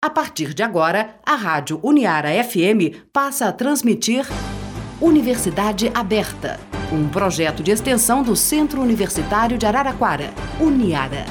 A partir de agora, a Rádio Uniara FM passa a transmitir Universidade Aberta, um projeto de extensão do Centro Universitário de Araraquara, Uniara.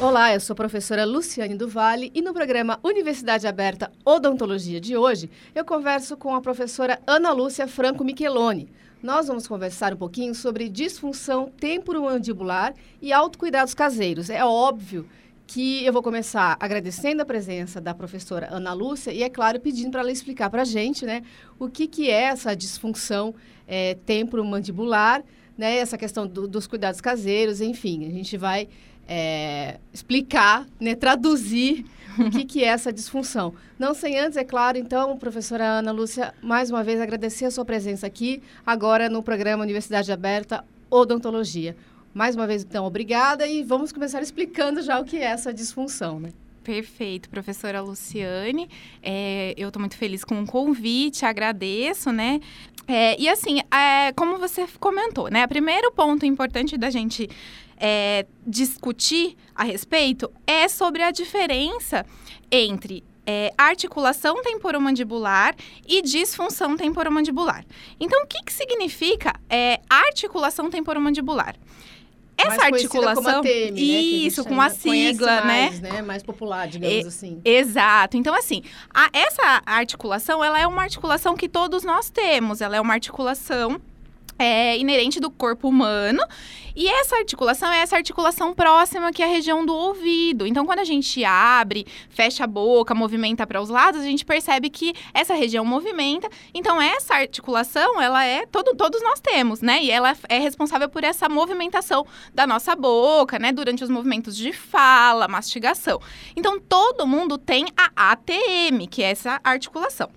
Olá, eu sou a professora Luciane Duvalle e no programa Universidade Aberta Odontologia de hoje eu converso com a professora Ana Lúcia Franco Micheloni. Nós vamos conversar um pouquinho sobre disfunção temporomandibular e autocuidados caseiros. É óbvio que eu vou começar agradecendo a presença da professora Ana Lúcia e, é claro, pedindo para ela explicar para a gente né, o que, que é essa disfunção é, temporomandibular, né, essa questão do, dos cuidados caseiros, enfim, a gente vai é, explicar, né, traduzir o que, que é essa disfunção. Não sem antes, é claro, então, professora Ana Lúcia, mais uma vez agradecer a sua presença aqui, agora no programa Universidade Aberta Odontologia. Mais uma vez, então, obrigada e vamos começar explicando já o que é essa disfunção, né? Perfeito, professora Luciane. É, eu estou muito feliz com o convite, agradeço, né? É, e assim, é, como você comentou, né? O primeiro ponto importante da gente é, discutir a respeito é sobre a diferença entre é, articulação temporomandibular e disfunção temporomandibular. Então, o que, que significa é, articulação temporomandibular? Essa mais articulação. ATM, né, isso, com a sigla, mais, né? né? Mais popular, digamos é, assim. Exato. Então, assim, a, essa articulação, ela é uma articulação que todos nós temos. Ela é uma articulação é, inerente do corpo humano. E essa articulação é essa articulação próxima que é a região do ouvido. Então, quando a gente abre, fecha a boca, movimenta para os lados, a gente percebe que essa região movimenta. Então, essa articulação, ela é todo, todos nós temos, né? E ela é responsável por essa movimentação da nossa boca, né? Durante os movimentos de fala, mastigação. Então, todo mundo tem a ATM, que é essa articulação.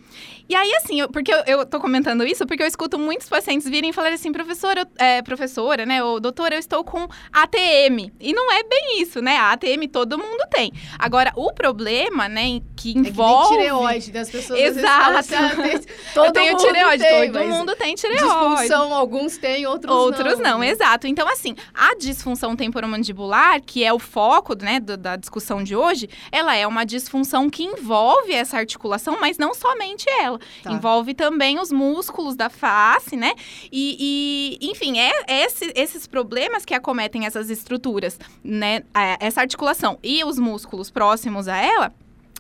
E aí, assim, eu, porque eu, eu tô comentando isso porque eu escuto muitos pacientes virem e falarem assim, professora, é, professora, né, ou doutora, eu estou com ATM. E não é bem isso, né? A ATM todo mundo tem. Agora, o problema, né, que envolve... É que tireoide, das né? pessoas Exato. Assim, ah, todo eu tenho tireoide, tem, todo mundo tem tireoide. Disfunção, alguns têm, outros, outros não. não. exato. Então, assim, a disfunção temporomandibular, que é o foco, né, do, da discussão de hoje, ela é uma disfunção que envolve essa articulação, mas não somente ela. Tá. Envolve também os músculos da face, né? E, e enfim, é, é esse, esses problemas que acometem essas estruturas, né? Essa articulação e os músculos próximos a ela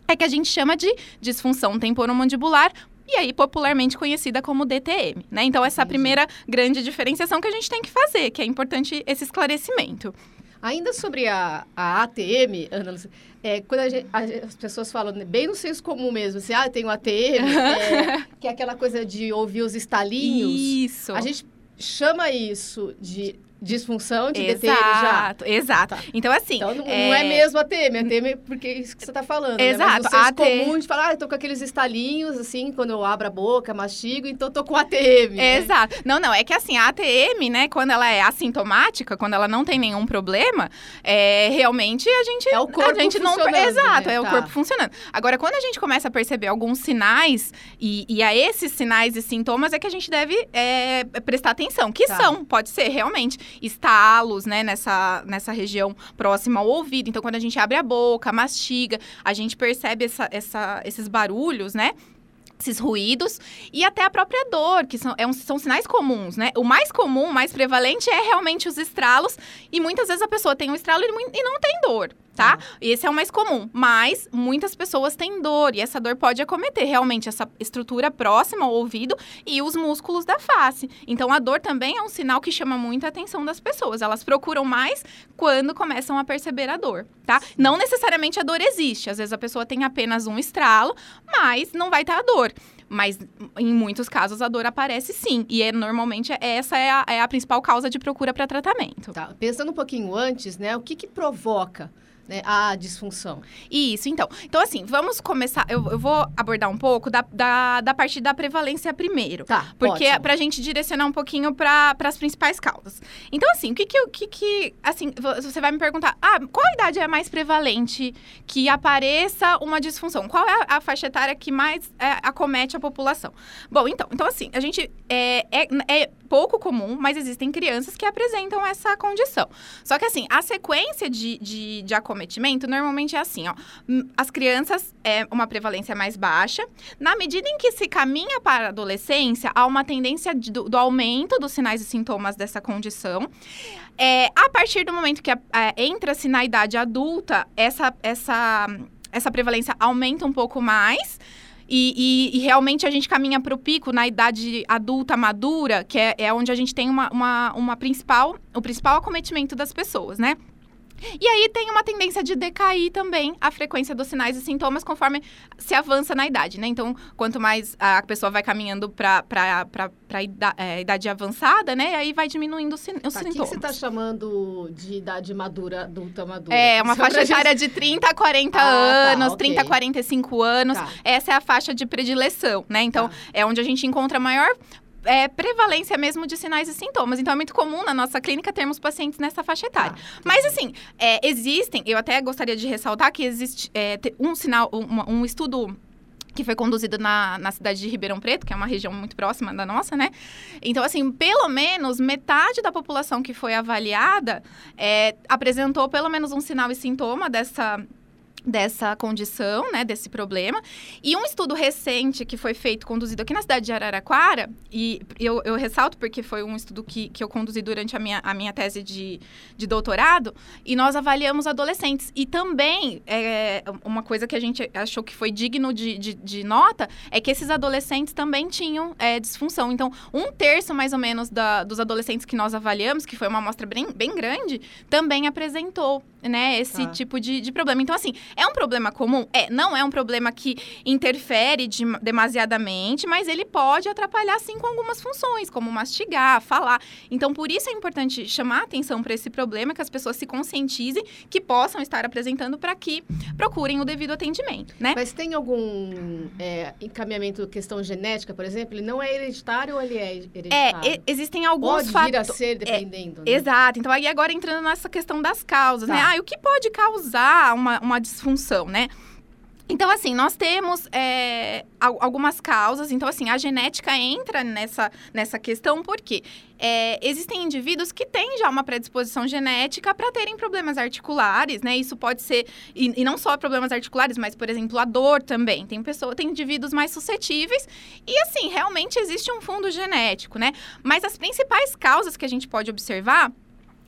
é que a gente chama de disfunção temporomandibular e aí popularmente conhecida como DTM, né? Então essa é a primeira grande diferenciação que a gente tem que fazer, que é importante esse esclarecimento. Ainda sobre a, a ATM, Ana, é, quando gente, as pessoas falam bem no senso comum mesmo, assim, ah, tem o ATM, é, que é aquela coisa de ouvir os estalinhos. Isso. A gente chama isso de disfunção de exato, DTM já. Exato, tá. Então, assim... Então, não é, não é mesmo ATM, ATM é porque é isso que você está falando, Exato. Né? Mas o comum de falar, ah, eu tô com aqueles estalinhos, assim, quando eu abro a boca, mastigo, então tô com ATM. Né? Exato. Não, não, é que assim, a ATM, né, quando ela é assintomática, quando ela não tem nenhum problema, é, realmente a gente... É o corpo a gente não Exato, né? é o tá. corpo funcionando. Agora, quando a gente começa a perceber alguns sinais, e, e a esses sinais e sintomas é que a gente deve é, prestar atenção, que tá. são, pode ser, realmente, estalo, né, nessa, nessa região próxima ao ouvido. Então, quando a gente abre a boca, mastiga, a gente percebe essa, essa, esses barulhos, né? esses ruídos e até a própria dor, que são, é um, são sinais comuns, né? O mais comum, o mais prevalente é realmente os estralos e muitas vezes a pessoa tem um estralo e não tem dor tá? Uhum. Esse é o mais comum. Mas muitas pessoas têm dor e essa dor pode acometer realmente essa estrutura próxima ao ouvido e os músculos da face. Então a dor também é um sinal que chama muita atenção das pessoas. Elas procuram mais quando começam a perceber a dor, tá? Não necessariamente a dor existe. Às vezes a pessoa tem apenas um estralo, mas não vai ter a dor. Mas em muitos casos a dor aparece sim. E é, normalmente essa é a, é a principal causa de procura para tratamento. Tá. Pensando um pouquinho antes, né? O que, que provoca né, a disfunção. Isso, então. Então, assim, vamos começar. Eu, eu vou abordar um pouco da, da, da parte da prevalência primeiro. Tá. Porque ótimo. pra gente direcionar um pouquinho para as principais causas. Então, assim, o que que, o que que. Assim, você vai me perguntar, ah, qual idade é mais prevalente que apareça uma disfunção? Qual é a, a faixa etária que mais é, acomete a população? Bom, então, então assim, a gente é, é, é pouco comum, mas existem crianças que apresentam essa condição. Só que assim, a sequência de, de, de acometimento normalmente é assim, ó. As crianças é uma prevalência mais baixa. Na medida em que se caminha para a adolescência, há uma tendência de, do, do, aumento dos sinais e sintomas dessa condição. É, a partir do momento que entra-se na idade adulta, essa, essa, essa prevalência aumenta um pouco mais. E, e, e, realmente a gente caminha para o pico na idade adulta madura, que é, é onde a gente tem uma, uma, uma principal, o principal acometimento das pessoas, né? E aí tem uma tendência de decair também a frequência dos sinais e sintomas conforme se avança na idade, né? Então, quanto mais a pessoa vai caminhando para a idade, é, idade avançada, né? Aí vai diminuindo os, os tá, sintomas. O que você está chamando de idade madura, adulta madura? É, uma Só faixa etária gente... de 30 a 40 ah, tá, anos, tá, okay. 30 a 45 anos. Tá. Essa é a faixa de predileção, né? Então, tá. é onde a gente encontra maior é, prevalência mesmo de sinais e sintomas. Então, é muito comum na nossa clínica termos pacientes nessa faixa etária. Ah, Mas, assim, é, existem, eu até gostaria de ressaltar que existe é, um sinal, um, um estudo que foi conduzido na, na cidade de Ribeirão Preto, que é uma região muito próxima da nossa, né? Então, assim, pelo menos metade da população que foi avaliada é, apresentou pelo menos um sinal e sintoma dessa dessa condição, né, desse problema. E um estudo recente que foi feito, conduzido aqui na cidade de Araraquara, e eu, eu ressalto porque foi um estudo que, que eu conduzi durante a minha, a minha tese de, de doutorado, e nós avaliamos adolescentes. E também, é, uma coisa que a gente achou que foi digno de, de, de nota, é que esses adolescentes também tinham é, disfunção. Então, um terço, mais ou menos, da, dos adolescentes que nós avaliamos, que foi uma amostra bem, bem grande, também apresentou, né, esse ah. tipo de, de problema. Então, assim, é um problema comum? É, não é um problema que interfere de, demasiadamente, mas ele pode atrapalhar sim com algumas funções, como mastigar, falar. Então, por isso é importante chamar atenção para esse problema, que as pessoas se conscientizem, que possam estar apresentando para que procurem o devido atendimento, né? Mas tem algum é, encaminhamento questão genética, por exemplo? Ele não é hereditário ou ele é hereditário? É, existem alguns fatos. Pode vir a ser, dependendo. É, né? Exato. Então, aí agora entrando nessa questão das causas, né? tá. né? Ah, o que pode causar uma, uma disfunção, né? Então, assim, nós temos é, algumas causas. Então, assim, a genética entra nessa, nessa questão porque é, existem indivíduos que têm já uma predisposição genética para terem problemas articulares, né? Isso pode ser, e, e, não só problemas articulares, mas, por exemplo, a dor também. Tem pessoa, tem indivíduos mais suscetíveis. E, assim, realmente existe um fundo genético, né? Mas as principais causas que a gente pode observar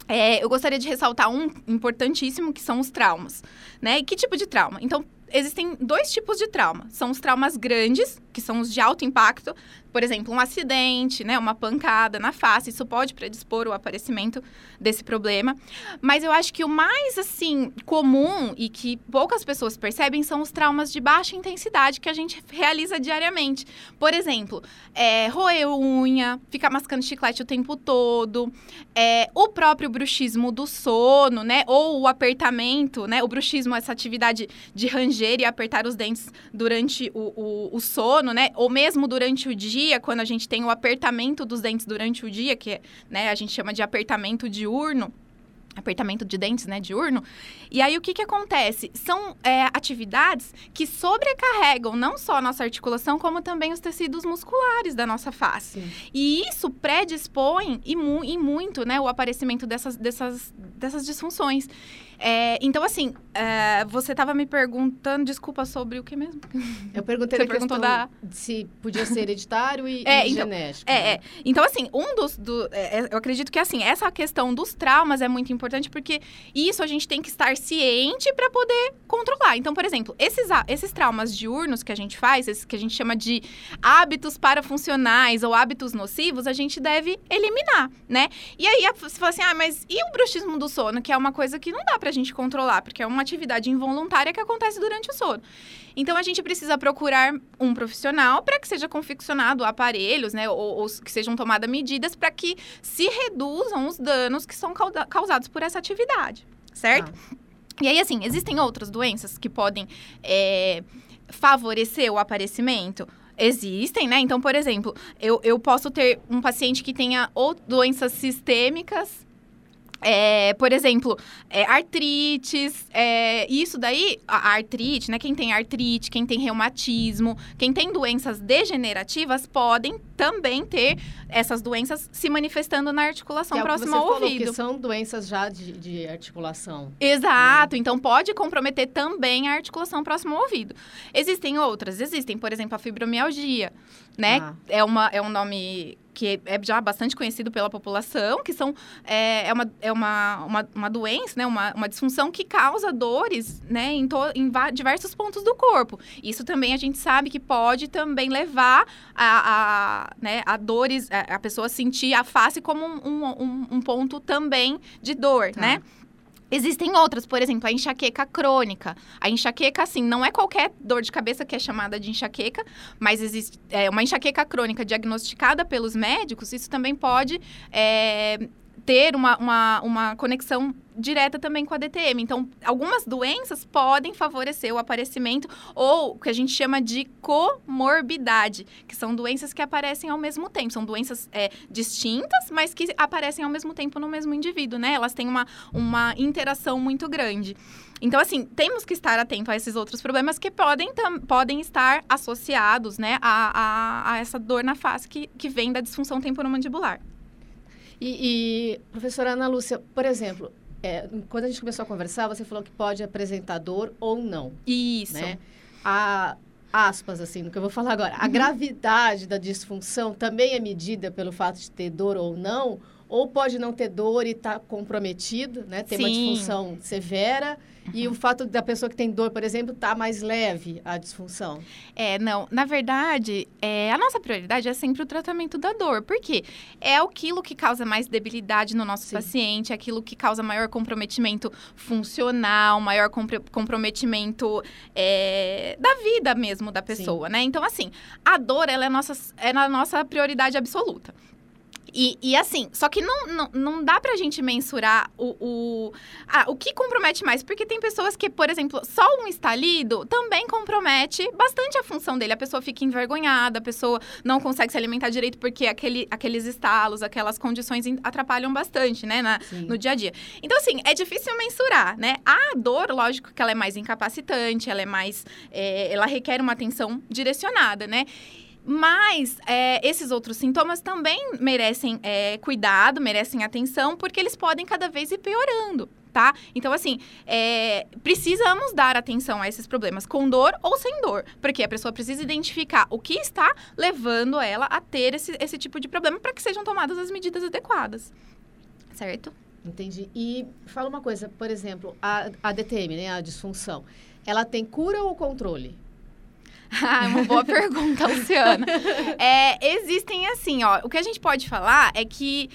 é, eu gostaria de ressaltar um importantíssimo, que são os traumas, né? E que tipo de trauma? Então, existem dois tipos de trauma. São os traumas grandes, que são os de alto impacto, por exemplo, um acidente, né, uma pancada na face, isso pode predispor o aparecimento desse problema. Mas eu acho que o mais assim comum e que poucas pessoas percebem são os traumas de baixa intensidade que a gente realiza diariamente. Por exemplo, é, roer unha, ficar mascando chiclete o tempo todo, é, o próprio bruxismo do sono, né, ou o apertamento, né, o bruxismo essa atividade de ranger e apertar os dentes durante o, o, o sono, né, ou mesmo durante o dia dia, quando a gente tem o apertamento dos dentes durante o dia, que né, a gente chama de apertamento diurno, apertamento de dentes, né, diurno. E aí o que que acontece? São é, atividades que sobrecarregam não só a nossa articulação, como também os tecidos musculares da nossa face. Sim. E isso predispõe e, mu e muito, né, o aparecimento dessas, dessas, dessas disfunções. É, então, assim, é, você estava me perguntando, desculpa, sobre o que mesmo? Eu perguntei você perguntou da... se podia ser hereditário e, é, e então, genético. É, né? é. Então, assim, um dos... Do, é, é, eu acredito que, assim, essa questão dos traumas é muito importante, porque isso a gente tem que estar ciente para poder controlar. Então, por exemplo, esses, esses traumas diurnos que a gente faz, esses que a gente chama de hábitos parafuncionais ou hábitos nocivos, a gente deve eliminar, né? E aí, você fala assim, ah, mas e o bruxismo do sono, que é uma coisa que não dá pra a gente controlar, porque é uma atividade involuntária que acontece durante o sono. Então a gente precisa procurar um profissional para que seja confeccionado aparelhos, né, ou, ou que sejam tomadas medidas para que se reduzam os danos que são causados por essa atividade, certo? Ah. E aí, assim, existem outras doenças que podem é, favorecer o aparecimento? Existem, né? Então, por exemplo, eu, eu posso ter um paciente que tenha ou doenças sistêmicas É, por exemplo, é, artrites, é, isso daí, a artrite, né? Quem tem artrite, quem tem reumatismo, quem tem doenças degenerativas podem também ter essas doenças se manifestando na articulação que próxima é ao falou, ouvido. Que são doenças já de, de articulação. Exato, então pode comprometer também a articulação próxima ao ouvido. Existem outras, existem, por exemplo, a fibromialgia, né? Ah. É, uma, é um nome que é já bastante conhecido pela população, que são, é, é, uma, é uma, uma, uma doença, né? uma, uma disfunção que causa dores né? em, to, em diversos pontos do corpo. Isso também a gente sabe que pode também levar a, a, né, a dores, a, a pessoa sentir a face como um, um, um- um ponto também de dor, Tá. né? Existem outras, por exemplo, a enxaqueca crônica. A enxaqueca, assim, não é qualquer dor de cabeça que é chamada de enxaqueca, mas existe é, uma enxaqueca crônica diagnosticada pelos médicos, isso também pode é, ter uma, uma, uma conexão direta também com a DTM. Então, algumas doenças podem favorecer o aparecimento ou o que a gente chama de comorbidade, que são doenças que aparecem ao mesmo tempo. São doenças é, distintas, mas que aparecem ao mesmo tempo no mesmo indivíduo, né? Elas têm uma, uma interação muito grande. Então, assim, temos que estar atento a esses outros problemas que podem, tam- podem estar associados, né, a, a, a essa dor na face que, que vem da disfunção temporomandibular. E, e, professora Ana Lúcia, por exemplo, é, quando a gente começou a conversar, você falou que pode apresentar dor ou não, Isso. né? A aspas, assim, no que eu vou falar agora. A Uhum. gravidade da disfunção também é medida pelo fato de ter dor ou não? Ou pode não ter dor e estar comprometido, né? Ter uma Sim. Uhum. disfunção severa. E o fato da pessoa que tem dor, por exemplo, estar mais leve a disfunção. É, não. Na verdade, é, a nossa prioridade é sempre o tratamento da dor. Por quê? É aquilo que causa mais debilidade no nosso Sim. paciente, é aquilo que causa maior comprometimento funcional, maior comprometimento é, da vida mesmo da pessoa, né? Então, assim, a dor, ela é, nossa, é a nossa prioridade absoluta. E, e assim, só que não, não, não dá pra gente mensurar o, o, ah, o que compromete mais. Porque tem pessoas que, por exemplo, só um estalido também compromete bastante a função dele. A pessoa fica envergonhada, a pessoa não consegue se alimentar direito porque aquele, aqueles estalos, aquelas condições atrapalham bastante, né, na, no dia a dia. Então, assim, é difícil mensurar, né? A dor, lógico que ela é mais incapacitante, ela é mais. é, ela requer uma atenção direcionada, né? Mas é, esses outros sintomas também merecem é, cuidado, merecem atenção, porque eles podem cada vez ir piorando. Tá? Então, assim, é, precisamos dar atenção a esses problemas, com dor ou sem dor. Porque a pessoa precisa identificar o que está levando ela a ter esse, esse tipo de problema para que sejam tomadas as medidas adequadas. Certo? Entendi. E fala uma coisa, por exemplo, a, a DTM, né, a disfunção, ela tem cura ou controle? Ah, é uma boa pergunta, Luciana. É, existem assim, ó. O que a gente pode falar é que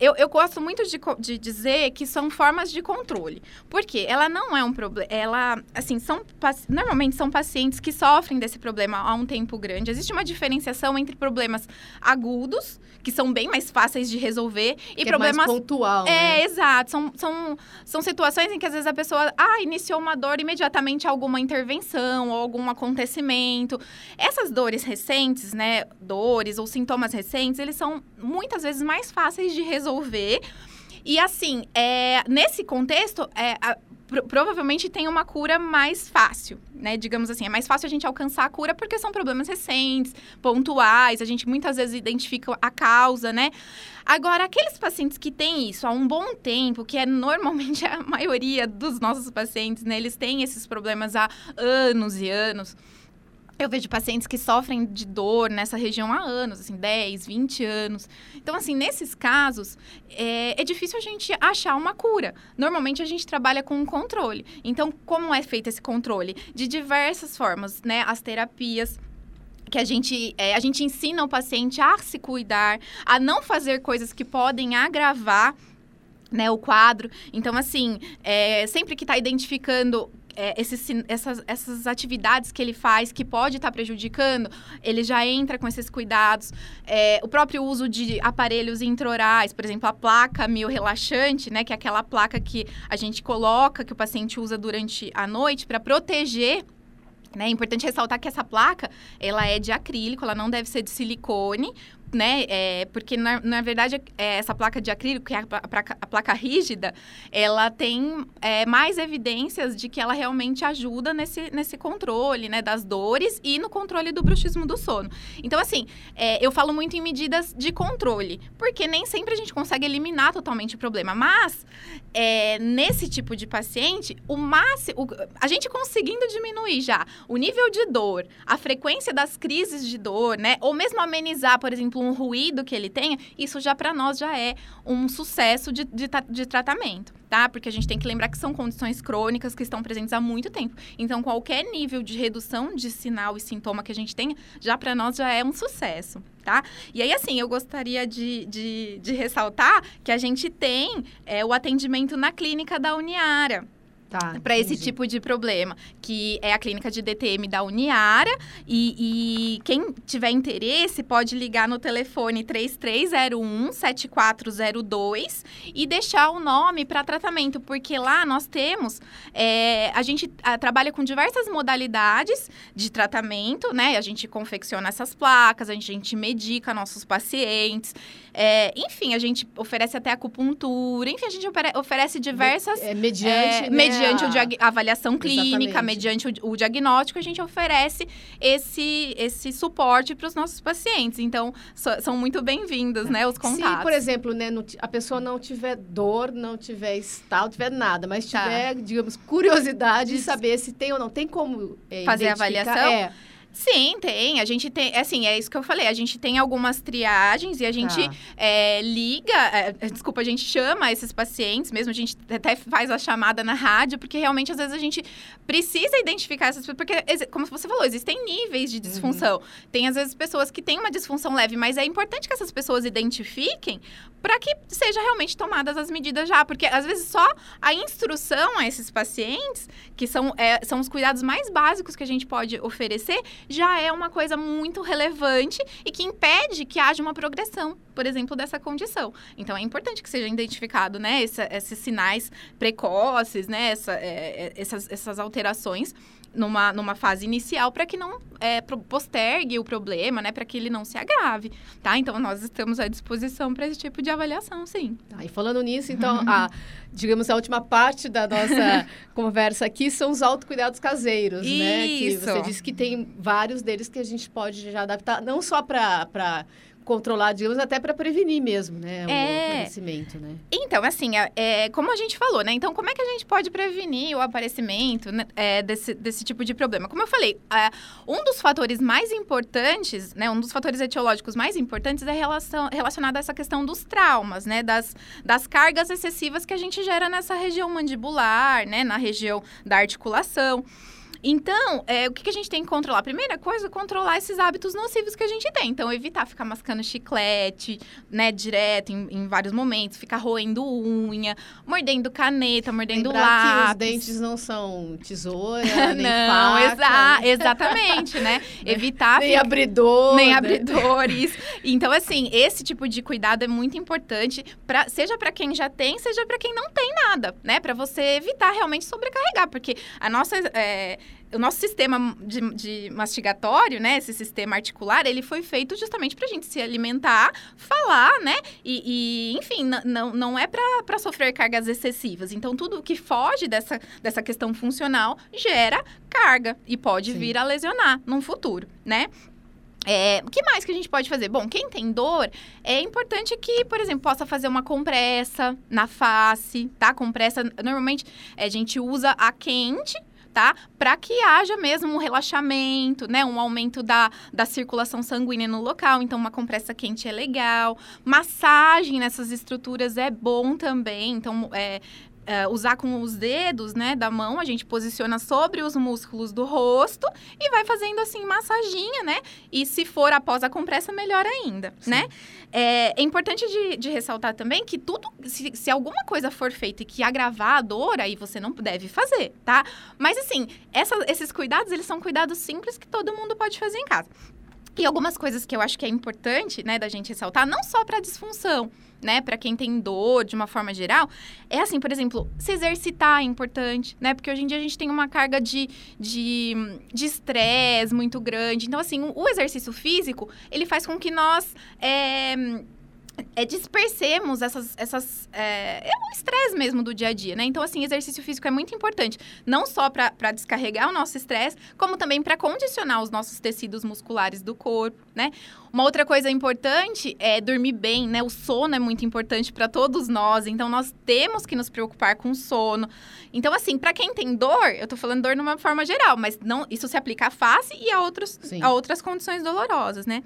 eu, eu gosto muito de, de dizer que são formas de controle. Porque ela não é um problema. Ela, assim, são normalmente são pacientes que sofrem desse problema há um tempo grande. Existe uma diferenciação entre problemas agudos, que são bem mais fáceis de resolver, e que problemas é mais pontual, é, né? exato. São, são, são situações em que às vezes a pessoa, ah, iniciou uma dor imediatamente alguma intervenção ou algum acontecimento. Essas dores recentes, né, dores ou sintomas recentes, eles são muitas vezes mais fáceis de resolver. E assim, é, nesse contexto, é, a- pro- provavelmente tem uma cura mais fácil, né? Digamos assim, é mais fácil a gente alcançar a cura porque são problemas recentes, pontuais, a gente muitas vezes identifica a causa, né? Agora, aqueles pacientes que têm isso há um bom tempo, que é normalmente a maioria dos nossos pacientes, né? Eles têm esses problemas há anos e anos. Eu vejo pacientes que sofrem de dor nessa região há anos, assim, 10, 20 anos. Então, assim, nesses casos, é, é difícil a gente achar uma cura. Normalmente, a gente trabalha com um controle. Então, como é feito esse controle? De diversas formas, né? As terapias, que a gente, é, a gente ensina o paciente a se cuidar, a não fazer coisas que podem agravar né, o quadro. Então, assim, é, sempre que está identificando é, esses essas, essas atividades que ele faz que pode estar prejudicando, ele já entra com esses cuidados. É, o próprio uso de aparelhos intraorais, por exemplo, a placa mio-relaxante, né, que é aquela placa que a gente coloca, que o paciente usa durante a noite para proteger né, é importante ressaltar que essa placa, ela é de acrílico, ela não deve ser de silicone, né? É, porque, na, na verdade, é, essa placa de acrílico, que é a, placa, a placa rígida, ela tem é, mais evidências de que ela realmente ajuda nesse, nesse controle, né? Das dores e no controle do bruxismo do sono. Então, assim, é, eu falo muito em medidas de controle, porque nem sempre a gente consegue eliminar totalmente o problema. Mas, é, nesse tipo de paciente, o máximo... A gente conseguindo diminuir já o nível de dor, a frequência das crises de dor, né? Ou mesmo amenizar, por exemplo, um ruído que ele tenha, isso já para nós já é um sucesso de, de, de, tratamento, tá? Porque a gente tem que lembrar que são condições crônicas que estão presentes há muito tempo. Então, qualquer nível de redução de sinal e sintoma que a gente tenha, já para nós já é um sucesso, tá? E aí, assim, eu gostaria de, de, de ressaltar que a gente tem é, o atendimento na clínica da Uniara. Tá, para esse tipo de problema, que é a clínica de DTM da Uniara. E, e, quem tiver interesse pode ligar no telefone 3301-7402 e deixar o nome para tratamento, porque lá nós temos. É, a gente a, trabalha com diversas modalidades de tratamento, né? A gente confecciona essas placas, a gente, a gente medica nossos pacientes. É, enfim, a gente oferece até acupuntura, enfim, a gente oferece diversas. É, mediante. É, né, mediante a avaliação clínica, Exatamente. mediante o, o, diagnóstico, a gente oferece esse, esse suporte para os nossos pacientes. Então, so, são muito bem-vindos, né, os contatos. Se, por exemplo, né, a pessoa não tiver dor, não tiver estalo, não tiver nada, mas tá. tiver, tá. digamos, curiosidade de saber se tem ou não, tem como é, fazer a avaliação? É. Sim, tem. A gente tem, assim, é isso que eu falei. A gente tem algumas triagens e a gente tá. é, liga, é, é, desculpa, a gente chama esses pacientes mesmo, a gente até faz a chamada na rádio, porque realmente às vezes a gente precisa identificar essas pessoas, porque, como você falou, existem níveis de uhum. disfunção. Uhum. Tem às vezes pessoas que têm uma disfunção leve, mas é importante que essas pessoas identifiquem para que seja realmente tomadas as medidas já, porque às vezes só a instrução a esses pacientes, que são, é, são os cuidados mais básicos que a gente pode oferecer, já é uma coisa muito relevante e que impede que haja uma progressão, por exemplo, dessa condição. Então é importante que seja identificado, né, essa, esses sinais precoces, né, essa, é, é essas, essas alterações numa, numa fase inicial para que não é, postergue o problema, né? Para que ele não se agrave, tá? Então, nós estamos à disposição para esse tipo de avaliação, sim. Tá, e falando nisso, então, a, digamos, a última parte da nossa conversa aqui são os autocuidados caseiros, Isso. né? Que você disse que tem vários deles que a gente pode já adaptar, não só para controlar, digamos, até para prevenir mesmo, né? O é... aparecimento, né? Então, assim, é, é, como a gente falou, né? Então, como é que a gente pode prevenir o aparecimento né, é, desse, desse tipo de problema? Como eu falei, é, um dos fatores mais importantes, né? Um dos fatores etiológicos mais importantes é relação, relacionado a essa questão dos traumas, né? Das, das cargas excessivas que a gente gera nessa região mandibular, né? Na região da articulação. Então, é, o que, que, a gente tem que controlar? Primeira coisa, controlar esses hábitos nocivos que a gente tem. Então, evitar ficar mascando chiclete, né, direto, em, em vários momentos. Ficar roendo unha, mordendo caneta, mordendo Lembrar lápis. que os dentes não são tesoura, nem não, faca. Exa exatamente, né? Evitar... nem abridor. Nem né? abridores. Então, assim, esse tipo de cuidado é muito importante, pra, seja para quem já tem, seja para quem não tem nada, né? Para você evitar realmente sobrecarregar, porque a nossa... É, o nosso sistema de, de, mastigatório, né, esse sistema articular, ele foi feito justamente para a gente se alimentar, falar, né, e, e enfim, não, não é para sofrer cargas excessivas. Então, tudo que foge dessa, dessa questão funcional gera carga e pode Sim. vir a lesionar no futuro, né? É, o que mais que a gente pode fazer? Bom, quem tem dor, é importante que, por exemplo, possa fazer uma compressa na face, tá? Compressa, normalmente, a gente usa a quente tá? Para que haja mesmo um relaxamento, né? Um aumento da, da circulação sanguínea no local. Então, uma compressa quente é legal. Massagem nessas estruturas é bom também. Então, é, é, usar com os dedos, né, da mão, a gente posiciona sobre os músculos do rosto e vai fazendo assim massaginha, né? E se for após a compressa, melhor ainda, Sim. né? É, é importante de, de, ressaltar também que tudo, se, se, alguma coisa for feita e que agravar a dor, aí você não deve fazer, tá? Mas assim, essa, esses cuidados, eles são cuidados simples que todo mundo pode fazer em casa. E algumas coisas que eu acho que é importante, né, da gente ressaltar, não só para disfunção, né, para quem tem dor de uma forma geral, é assim, por exemplo, se exercitar é importante, né, porque hoje em dia a gente tem uma carga de de estresse muito grande. Então, assim, o exercício físico, ele faz com que nós é, é, dispersemos essas. essas é, é o estresse mesmo do dia a dia, né? Então, assim, exercício físico é muito importante. Não só para descarregar o nosso estresse, como também para condicionar os nossos tecidos musculares do corpo, né? Uma outra coisa importante é dormir bem, né? O sono é muito importante para todos nós, então nós temos que nos preocupar com o sono. Então, assim, para quem tem dor, eu tô falando dor numa forma geral, mas não, isso se aplica à face e a, outros, a outras condições dolorosas, né?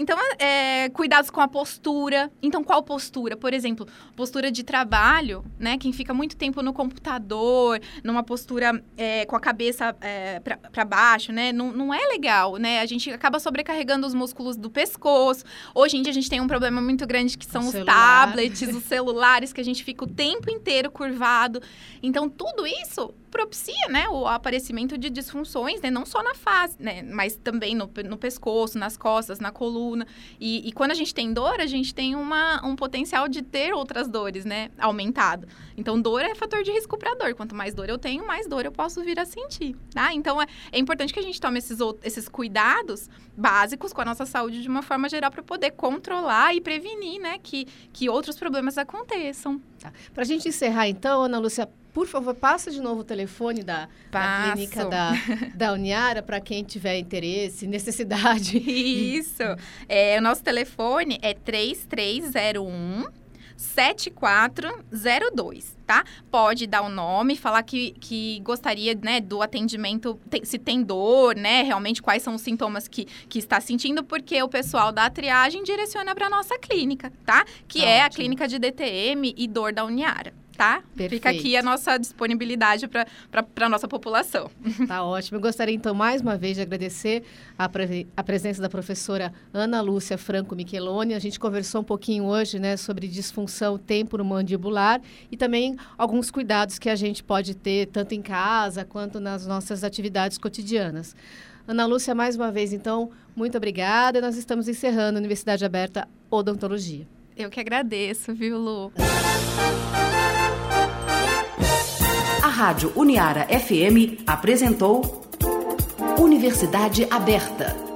Então, é, cuidados com a postura. Então, qual postura? Por exemplo, postura de trabalho, né? Quem fica muito tempo no computador, numa postura é, com a cabeça é, para baixo, né? Não, não é legal, né? A gente acaba sobrecarregando os músculos do pescoço. Hoje em dia, a gente tem um problema muito grande que são o os celular. tablets, os celulares, que a gente fica o tempo inteiro curvado. Então, tudo isso propicia, né, o aparecimento de disfunções, né, não só na face, né, mas também no, no pescoço, nas costas, na coluna. E, e, quando a gente tem dor, a gente tem uma, um potencial de ter outras dores, né, aumentado. Então, dor é fator de risco para dor. Quanto mais dor eu tenho, mais dor eu posso vir a sentir, tá? Então, é, é importante que a gente tome esses, esses cuidados básicos com a nossa saúde de uma forma geral para poder controlar e prevenir, né, que, que outros problemas aconteçam. Tá. Para a gente encerrar, então, Ana Lúcia, por favor, passa de novo o telefone da, da clínica da, da Uniara para quem tiver interesse, necessidade. Isso. É, o nosso telefone é 3301 7402, tá? Pode dar o um nome, falar que, que gostaria, né, do atendimento, se tem dor, né, realmente quais são os sintomas que, que está sentindo, porque o pessoal da triagem direciona para nossa clínica, tá? Que tá é a clínica de DTM e dor da Uniara tá? Perfeito. Fica aqui a nossa disponibilidade para a nossa população. Tá ótimo. Eu gostaria, então, mais uma vez de agradecer a, pre a presença da professora Ana Lúcia Franco Micheloni. A gente conversou um pouquinho hoje né, sobre disfunção temporomandibular e também alguns cuidados que a gente pode ter, tanto em casa quanto nas nossas atividades cotidianas. Ana Lúcia, mais uma vez, então, muito obrigada. Nós estamos encerrando a Universidade Aberta Odontologia. Eu que agradeço, viu, Lu? Rádio Uniara FM apresentou Universidade Aberta